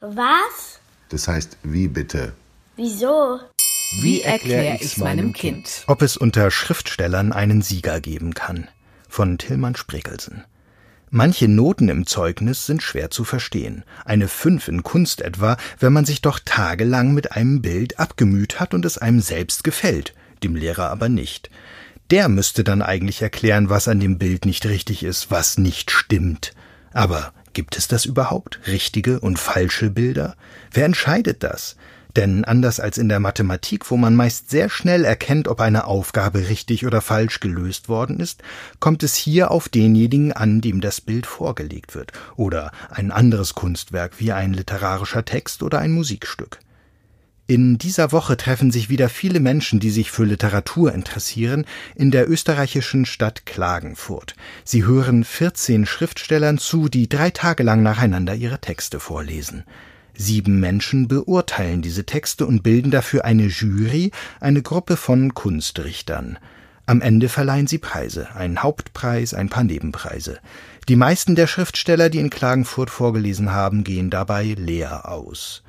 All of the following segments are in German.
Was? Das heißt, wie bitte? Wieso? Wie erkläre ich's meinem Kind? Ob es unter Schriftstellern einen Sieger geben kann. Von Tillmann Sprekelsen. Manche Noten im Zeugnis sind schwer zu verstehen. Eine Fünf in Kunst etwa, wenn man sich doch tagelang mit einem Bild abgemüht hat und es einem selbst gefällt, dem Lehrer aber nicht. Der müsste dann eigentlich erklären, was an dem Bild nicht richtig ist, was nicht stimmt. Aber gibt es das überhaupt? Richtige und falsche Bilder? Wer entscheidet das? Denn anders als in der Mathematik, wo man meist sehr schnell erkennt, ob eine Aufgabe richtig oder falsch gelöst worden ist, kommt es hier auf denjenigen an, dem das Bild vorgelegt wird, oder ein anderes Kunstwerk wie ein literarischer Text oder ein Musikstück. In dieser Woche treffen sich wieder viele Menschen, die sich für Literatur interessieren, in der österreichischen Stadt Klagenfurt. Sie hören 14 Schriftstellern zu, die drei Tage lang nacheinander ihre Texte vorlesen. Sieben Menschen beurteilen diese Texte und bilden dafür eine Jury, eine Gruppe von Kunstrichtern. Am Ende verleihen sie Preise, einen Hauptpreis, ein paar Nebenpreise. Die meisten der Schriftsteller, die in Klagenfurt vorgelesen haben, gehen dabei leer aus.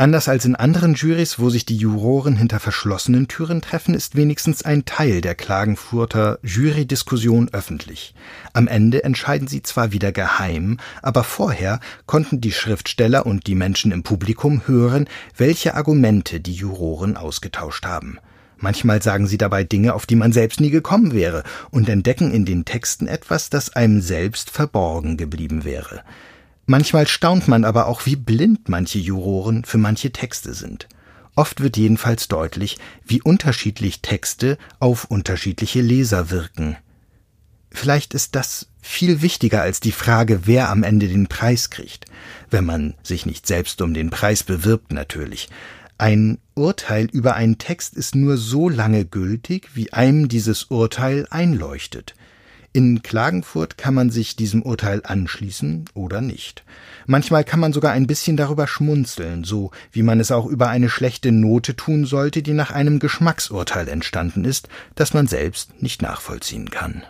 Anders als in anderen Jurys, wo sich die Juroren hinter verschlossenen Türen treffen, ist wenigstens ein Teil der Klagenfurter Jurydiskussion öffentlich. Am Ende entscheiden sie zwar wieder geheim, aber vorher konnten die Schriftsteller und die Menschen im Publikum hören, welche Argumente die Juroren ausgetauscht haben. Manchmal sagen sie dabei Dinge, auf die man selbst nie gekommen wäre, und entdecken in den Texten etwas, das einem selbst verborgen geblieben wäre. Manchmal staunt man aber auch, wie blind manche Juroren für manche Texte sind. Oft wird jedenfalls deutlich, wie unterschiedlich Texte auf unterschiedliche Leser wirken. Vielleicht ist das viel wichtiger als die Frage, wer am Ende den Preis kriegt, wenn man sich nicht selbst um den Preis bewirbt natürlich. Ein Urteil über einen Text ist nur so lange gültig, wie einem dieses Urteil einleuchtet. In Klagenfurt kann man sich diesem Urteil anschließen oder nicht. Manchmal kann man sogar ein bisschen darüber schmunzeln, so wie man es auch über eine schlechte Note tun sollte, die nach einem Geschmacksurteil entstanden ist, das man selbst nicht nachvollziehen kann.